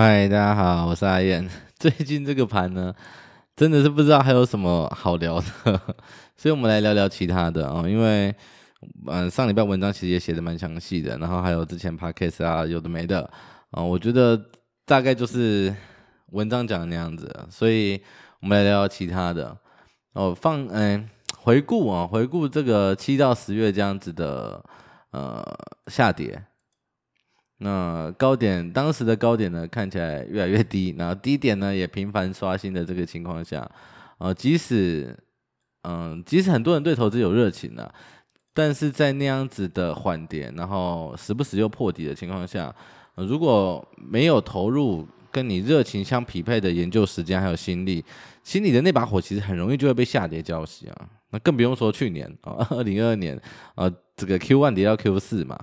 嗨，大家好，我是阿燕。最近这个盘呢，真的是不知道还有什么好聊的，所以我们来聊聊其他的啊、哦。因为嗯、上礼拜文章其实也写的蛮详细的，然后还有之前 podcast 啊，有的没的啊、我觉得大概就是文章讲的那样子，所以我们来聊聊其他的哦。放嗯，回顾啊，回顾这个七到十月这样子的呃下跌。那高点，当时的高点呢，看起来越来越低，然后低点呢也频繁刷新的这个情况下，呃，即使，嗯，即使很多人对投资有热情啊，但是在那样子的缓跌，然后时不时又破底的情况下，如果没有投入跟你热情相匹配的研究时间还有心力，心里的那把火其实很容易就会被下跌浇熄啊。那更不用说去年啊，二零二二年啊，这个 Q one 跌到 Q 四嘛。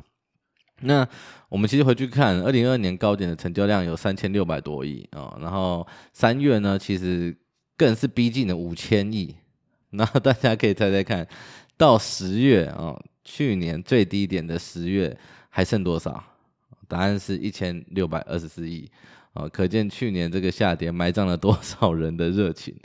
那我们其实回去看，二零二二年高点的成交量有三千六百多亿啊、然后三月呢，其实更是逼近了五千亿。那大家可以猜猜看，到十月啊、哦，去年最低点的十月还剩多少？答案是一千六百二十四亿啊，可见去年这个下跌埋葬了多少人的热情。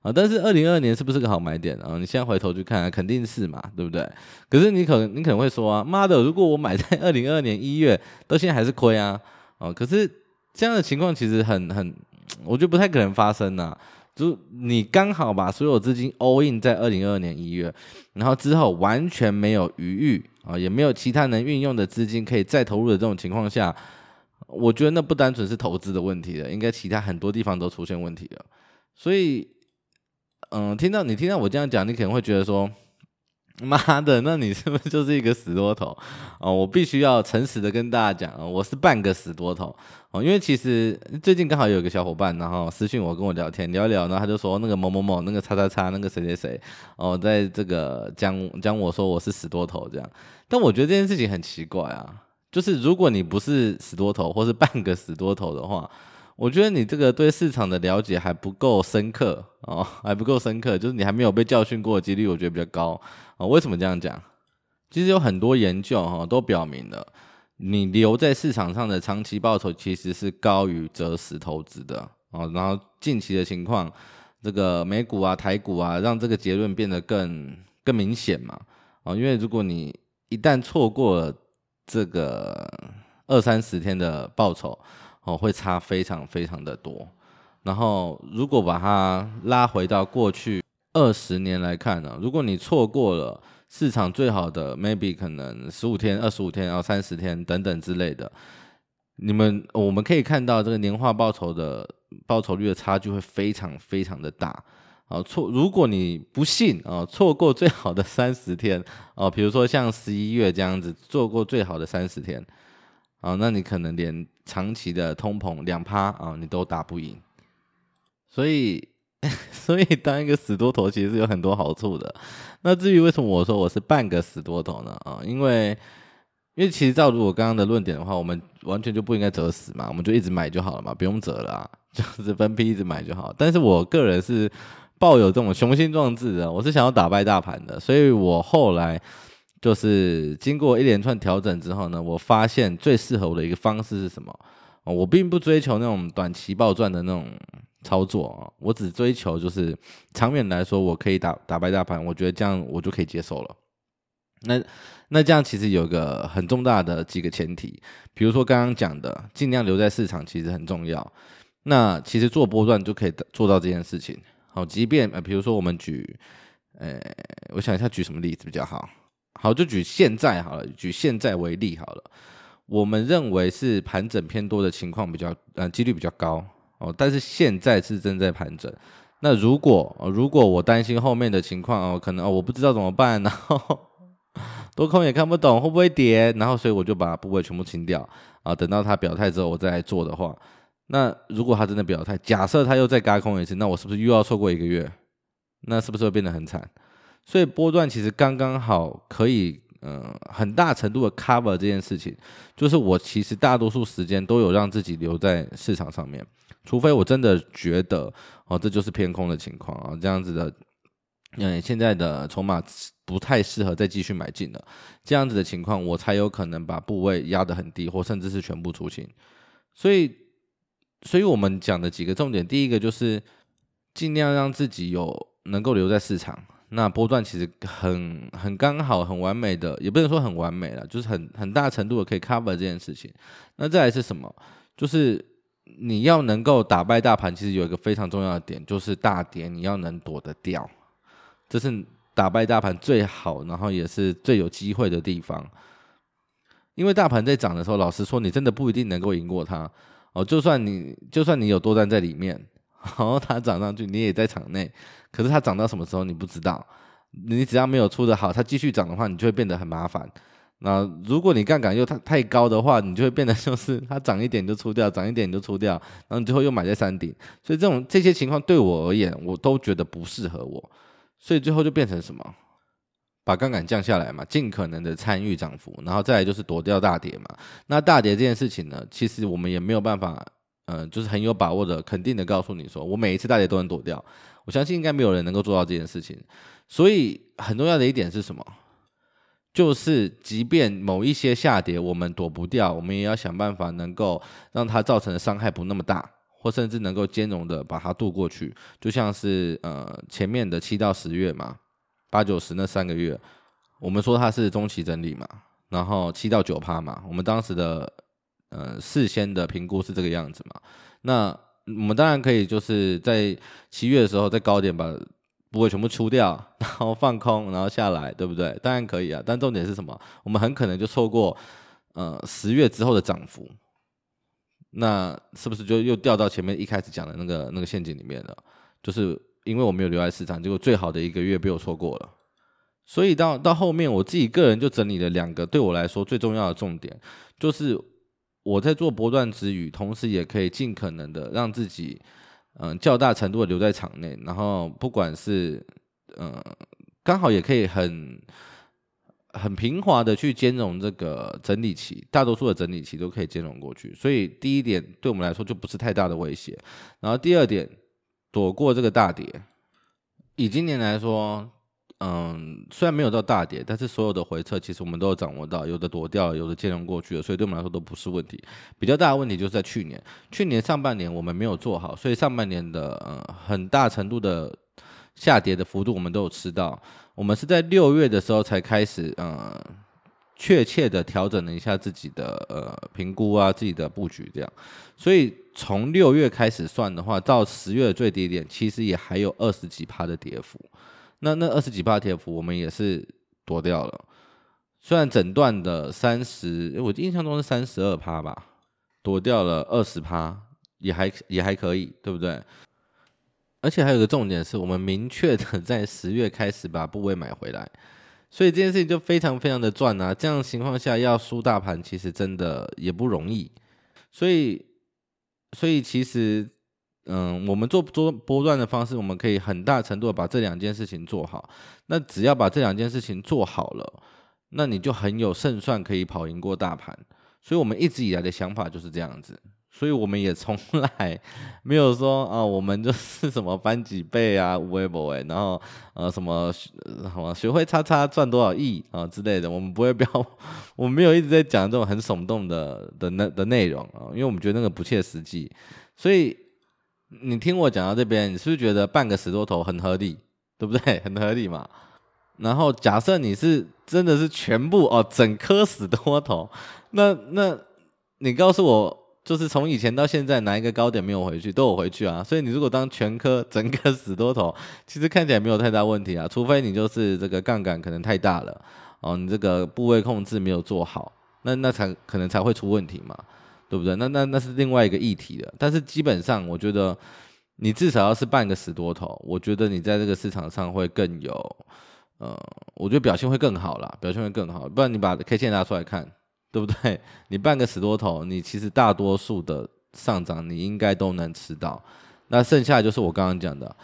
啊，但是二零二二年是不是个好买点啊？你现在回头去看，肯定是嘛，对不对？可是你可你可能会说啊，妈的，如果我买在二零二二年一月，到现在还是亏啊！哦，可是这样的情况其实很很，我觉得不太可能发生呐。就你刚好把所有资金 all in 在二零二二年一月，然后之后完全没有余裕啊，也没有其他能运用的资金可以再投入的这种情况下，我觉得那不单纯是投资的问题了，应该其他很多地方都出现问题了，所以。嗯，听到你听到我这样讲，你可能会觉得说，妈的，那你是不是就是一个死多头？哦，我必须要诚实的跟大家讲，我是半个死多头哦。因为其实最近刚好有个小伙伴，然后私讯我跟我聊天聊一聊，然后他就说那个某某某那个叉叉叉那个谁谁谁哦，在这个讲讲我说我是死多头这样。但我觉得这件事情很奇怪啊，就是如果你不是死多头或是半个死多头的话。我觉得你这个对市场的了解还不够深刻哦，还不够深刻，就是你还没有被教训过的几率，我觉得比较高啊、为什么这样讲？其实有很多研究哈、都表明了，你留在市场上的长期报酬其实是高于择时投资的、哦。然后近期的情况，这个美股啊、台股啊，让这个结论变得更更明显嘛、哦。因为如果你一旦错过了这个二三十天的报酬，哦，会差非常非常的多。然后，如果把它拉回到过去二十年来看呢，如果你错过了市场最好的 maybe 可能十五天、二十五天、然后三十天等等之类的，你们我们可以看到这个年化报酬的报酬率的差距会非常非常的大。啊，错，如果你不信啊错过最好的三十天啊，比如说像十一月这样子错过最好的三十天。啊，那你可能连长期的通膨两趴啊，你都打不赢。所以，所以当一个死多头其实是有很多好处的。那至于为什么我说我是半个死多头呢？啊，因为，因为其实照如我刚刚的论点的话，我们完全就不应该折死嘛，我们就一直买就好了嘛，不用折了啊，就是分批一直买就好。但是我个人是抱有这种雄心壮志的，我是想要打败大盘的，所以我后来。就是经过一连串调整之后呢，我发现最适合我的一个方式是什么？我并不追求那种短期暴赚的那种操作啊，我只追求就是长远来说，我可以打打败大盘，我觉得这样我就可以接受了。那那这样其实有个很重大的几个前提，比如说刚刚讲的，尽量留在市场其实很重要。那其实做波段就可以做到这件事情。好，即便呃，比如说我们举，呃，我想一下举什么例子比较好。好，就举现在好了，举现在为例好了。我们认为是盘整偏多的情况比较，呃，几率比较高哦。但是现在是正在盘整。那如果，如果我担心后面的情况哦，可能哦，我不知道怎么办，然后 多空也看不懂会不会跌，然后所以我就把部位全部清掉啊。等到他表态之后，我再来做的话，那如果他真的表态，假设他又再嘎空一次，那我是不是又要错过一个月？那是不是会变得很惨？所以波段其实刚刚好可以，嗯、呃，很大程度的 cover 这件事情，就是我其实大多数时间都有让自己留在市场上面，除非我真的觉得哦，这就是偏空的情况啊，这样子的，嗯，现在的筹码不太适合再继续买进了，这样子的情况，我才有可能把部位压得很低，或甚至是全部出清。所以所以我们讲的几个重点，第一个就是尽量让自己有能够留在市场。那波段其实很很刚好，很完美的，也不能说很完美了，就是很很大程度的可以 cover 这件事情。那再来是什么？就是你要能够打败大盘，其实有一个非常重要的点，就是大跌你要能躲得掉，这是打败大盘最好，然后也是最有机会的地方。因为大盘在涨的时候，老实说，你真的不一定能够赢过它。哦，就算你就算你有多单在里面，然后它涨上去，你也在场内。可是它涨到什么时候你不知道。你只要没有出的好，它继续涨的话，你就会变得很麻烦。那如果你杠杆又太太高的话，你就会变得就是它涨一点就出掉，涨一点就出掉，然后你最后又买在山顶。所以这种这些情况对我而言，我都觉得不适合我。所以最后就变成什么？把杠杆降下来嘛，尽可能的参与涨幅，然后再来就是躲掉大跌嘛。那大跌这件事情呢，其实我们也没有办法，嗯、就是很有把握的、肯定的告诉你说，我每一次大跌都能躲掉。我相信应该没有人能够做到这件事情。所以很重要的一点是什么？就是即便某一些下跌我们躲不掉，我们也要想办法能够让它造成的伤害不那么大，或甚至能够兼容的把它度过去。就像是呃前面的七到十月嘛。八九十那三个月，我们说它是中期整理嘛，然后七到九趴嘛，我们当时的呃事先的评估是这个样子嘛。那我们当然可以就是在七月的时候在高点把部位全部出掉，然后放空，然后下来，对不对？当然可以啊，但重点是什么？我们很可能就错过呃十月之后的涨幅，那是不是就又掉到前面一开始讲的那个那个陷阱里面了？就是。因为我没有留在市场，结果最好的一个月被我错过了，所以到到后面我自己个人就整理了两个对我来说最重要的重点，就是我在做波段之余，同时也可以尽可能的让自己嗯较大程度的留在场内，然后不管是嗯刚好也可以很很平滑的去兼容这个整理期，大多数的整理期都可以兼容过去，所以第一点对我们来说就不是太大的威胁，然后第二点。躲过这个大跌，以今年来说，嗯，虽然没有到大跌，但是所有的回撤其实我们都有掌握到，有的躲掉，有的兼容过去了，所以对我们来说都不是问题。比较大的问题就是在去年，去年上半年我们没有做好，所以上半年的嗯很大程度的下跌的幅度我们都有吃到。我们是在六月的时候才开始嗯。确切的调整了一下自己的呃评估啊，自己的布局这样，所以从六月开始算的话，到十月的最低点，其实也还有二十几趴的跌幅。那那二十几趴的跌幅，我们也是躲掉了。虽然整段的三十，我印象中是三十二趴吧，躲掉了二十趴，也还也还可以，对不对？而且还有个重点是，我们明确的 在十月开始把部位买回来。所以这件事情就非常非常的赚啊！这样情况下要输大盘，其实真的也不容易。所以，所以其实，嗯，我们做做波段的方式，我们可以很大程度的把这两件事情做好。那只要把这两件事情做好了，那你就很有胜算可以跑赢过大盘。所以我们一直以来的想法就是这样子。所以我们也从来没有说啊，我们就是什么翻几倍啊，无为不为，然后呃什么什么学会叉叉赚多少亿啊之类的，我们不会标，我们没有一直在讲这种很耸动的的那的内容啊，因为我们觉得那个不切实际。所以你听我讲到这边，你是不是觉得半个死多头很合理，对不对？很合理嘛。然后假设你是真的是全部哦，整颗死多头，那 那你告诉我。就是从以前到现在，哪一个高点没有回去，都有回去啊。所以你如果当全科整个死多头，其实看起来没有太大问题啊。除非你就是这个杠杆可能太大了哦，你这个部位控制没有做好，那那才可能才会出问题嘛，对不对？那那那是另外一个议题了。但是基本上，我觉得你至少要是半个死多头，我觉得你在这个市场上会更有，呃，我觉得表现会更好啦，表现会更好。不然你把 K 线拿出来看。对不对？你半个死多头，你其实大多数的上涨，你应该都能吃到。那剩下就是我刚刚讲的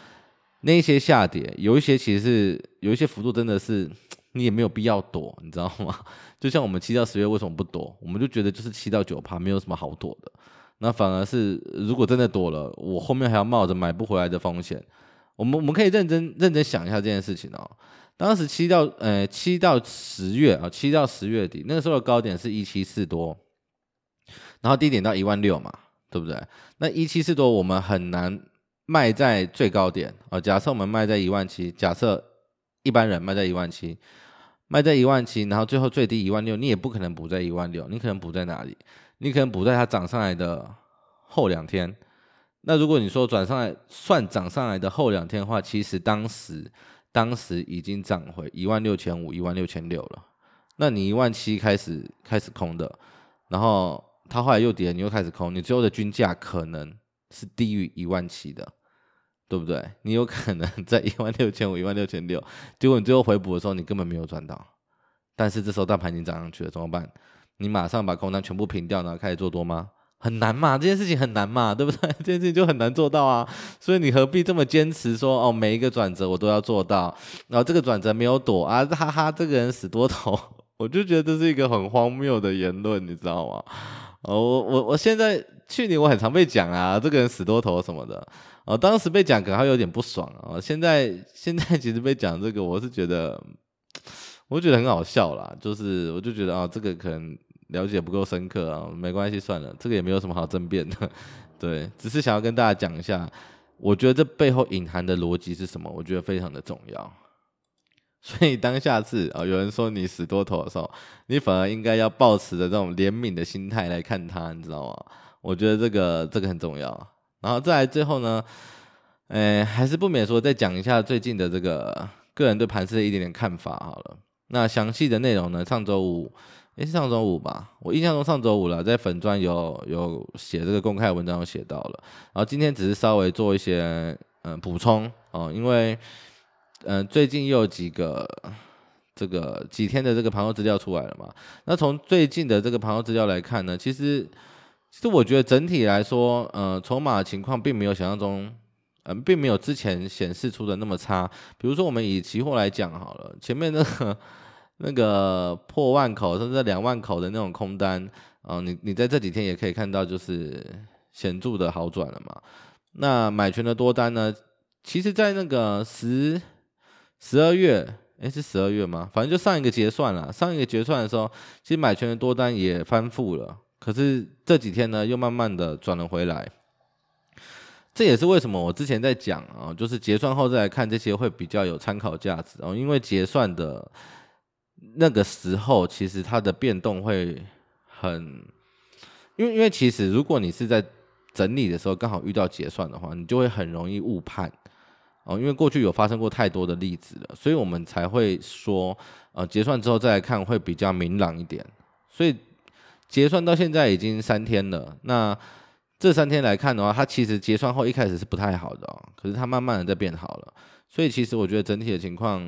那些下跌，有一些其实是有一些幅度真的是 你也没有必要躲，你知道吗？就像我们七到十月为什么不躲？我们就觉得就是七到九趴没有什么好躲的。那反而是如果真的躲了，我后面还要冒着买不回来的风险。我们我们可以认真认真想一下这件事情哦。当时七到呃七到十月啊，七到十月底那个时候的高点是一七四多，然后低点到一万六嘛，对不对？那一七四多我们很难卖在最高点啊。假设我们卖在一万七，假设一般人卖在一万七，卖在一万七，然后最后最低一万六，你也不可能补在一万六，你可能补在哪里？你可能补在它涨上来的后两天。那如果你说转上来算涨上来的后两天的话，其实当时当时已经涨回一万六千五、一万六千六了。那你一万七开始开始空的，然后它后来又跌，你又开始空，你最后的均价可能是低于一万七的，对不对？你有可能 在一万六千五、一万六千六，结果你最后回补的时候，你根本没有赚到。但是这时候大盘已经涨上去了，怎么办？你马上把空单全部平掉，然后开始做多吗？很难嘛，这件事情很难嘛，对不对？这件事情就很难做到啊，所以你何必这么坚持说哦，每一个转折我都要做到，然后这个转折没有躲啊，哈哈，这个人死多头，我就觉得这是一个很荒谬的言论，你知道吗？哦，我我我现在去年我很常被讲啊，这个人死多头什么的，哦，当时被讲可能还有点不爽啊，现在现在其实被讲这个，我是觉得，我觉得很好笑啦，就是我就觉得啊，这个可能。了解不够深刻啊，没关系，算了，这个也没有什么好争辩的，对，只是想要跟大家讲一下，我觉得这背后隐含的逻辑是什么，我觉得非常的重要。所以当下次啊，有人说你死多头的时候，你反而应该要抱持着这种怜悯的心态来看他，你知道吗？我觉得这个这个很重要。然后再来最后呢，呃，还是不免说再讲一下最近的这个个人对盘势的一点点看法好了。那详细的内容呢，上周五。诶，是上周五吧？我印象中上周五了，在粉专有有写这个公开文章，有写到了。然后今天只是稍微做一些嗯补充哦，因为嗯最近又有几个这个几天的这个盘后资料出来了嘛。那从最近的这个盘后资料来看呢，其实其实我觉得整体来说，呃，筹码情况并没有想象中，嗯，并没有之前显示出的那么差。比如说我们以期货来讲好了，前面那个。那个破万口甚至两万口的那种空单，啊、你你在这几天也可以看到，就是显著的好转了嘛。那买权的多单呢，其实，在那个十十二月，诶，是十二月吗？反正就上一个结算了，上一个结算的时候，其实买权的多单也翻覆了。可是这几天呢，又慢慢的转了回来。这也是为什么我之前在讲啊、就是结算后再来看这些会比较有参考价值哦，因为结算的。那个时候，其实它的变动会很，因为因为其实如果你是在整理的时候刚好遇到结算的话，你就会很容易误判哦，因为过去有发生过太多的例子了，所以我们才会说，呃，结算之后再来看会比较明朗一点。所以结算到现在已经三天了，那这三天来看的话，它其实结算后一开始是不太好的哦，可是它慢慢的在变好了。所以其实我觉得整体的情况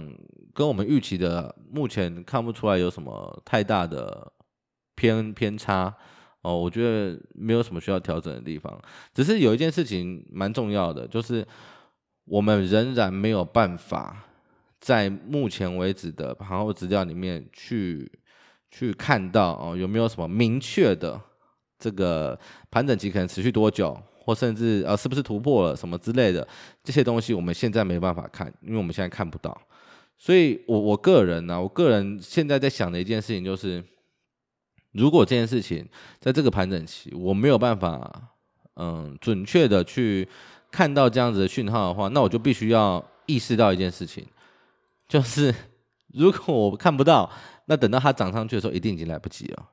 跟我们预期的目前看不出来有什么太大的偏偏差哦，我觉得没有什么需要调整的地方。只是有一件事情蛮重要的，就是我们仍然没有办法在目前为止的盘后资料里面去去看到哦，有没有什么明确的这个盘整期可能持续多久。或甚至呃，是不是突破了什么之类的这些东西，我们现在没办法看，因为我们现在看不到。所以我我个人呢、我个人现在在想的一件事情就是，如果这件事情在这个盘整期我没有办法嗯准确的去看到这样子的讯号的话，那我就必须要意识到一件事情，就是 如果我看不到，那等到它涨上去的时候，一定已经来不及了。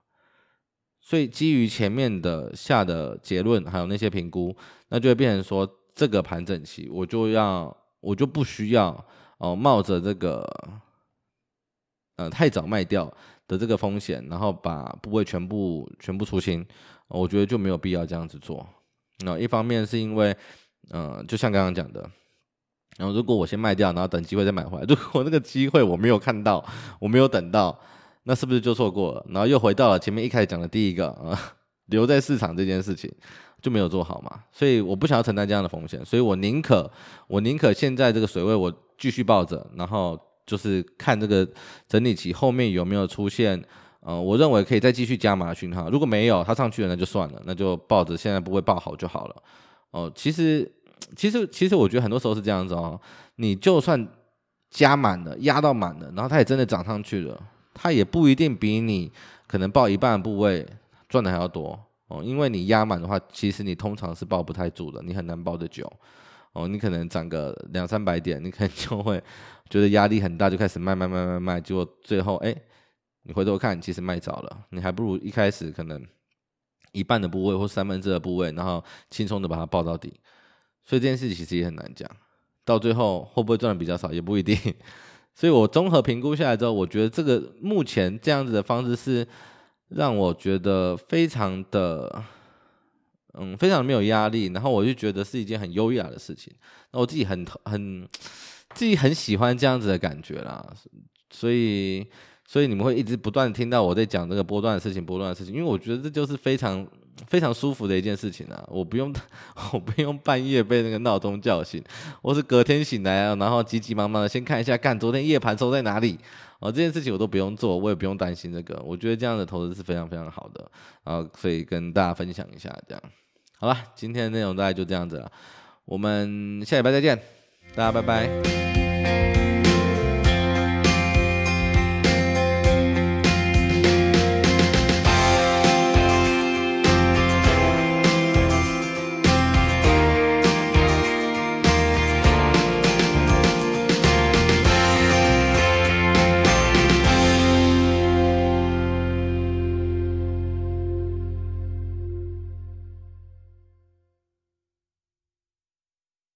所以基于前面的下的结论，还有那些评估，那就会变成说，这个盘整期我就要，我就不需要哦、冒着这个呃太早卖掉的这个风险，然后把部位全部全部出清，我觉得就没有必要这样子做。那一方面是因为，嗯、就像刚刚讲的，然后如果我先卖掉，然后等机会再买回来，如果那个机会我没有看到，我没有等到。那是不是就错过了？然后又回到了前面一开始讲的第一个啊，留在市场这件事情就没有做好嘛？所以我不想要承担这样的风险，所以我宁可我宁可现在这个水位我继续抱着，然后就是看这个整理期后面有没有出现，呃，我认为可以再继续加码的讯号。如果没有，它上去了那就算了，那就抱着现在不会抱好就好了。哦，其实其实其实我觉得很多时候是这样子哦，你就算加满了，压到满了，然后它也真的涨上去了。它也不一定比你可能抱一半的部位赚的还要多哦，因为你压满的话，其实你通常是抱不太住的，你很难抱得久。哦，你可能涨个两三百点，你可能就会觉得压力很大，就开始卖卖卖卖卖，结果最后哎，你回头看，其实卖早了，你还不如一开始可能一半的部位或三分之二的部位，然后轻松的把它抱到底。所以这件事其实也很难讲，到最后会不会赚的比较少也不一定。所以我综合评估下来之后，我觉得这个目前这样子的方式是让我觉得非常的。嗯，非常没有压力，然后我就觉得是一件很优雅的事情。那我自己很很自己很喜欢这样子的感觉啦，所以所以你们会一直不断听到我在讲这个波段的事情，波段的事情，因为我觉得这就是非常非常舒服的一件事情啊。我不用 我不用半夜被那个闹钟叫醒，我是隔天醒来啊，然后急急忙忙的先看一下，看昨天夜盘收在哪里。哦，这件事情我都不用做，我也不用担心这个。我觉得这样的投资是非常非常好的，然后所以跟大家分享一下这样。好了，今天的内容大概就这样子了，我们下礼拜再见，大家拜拜。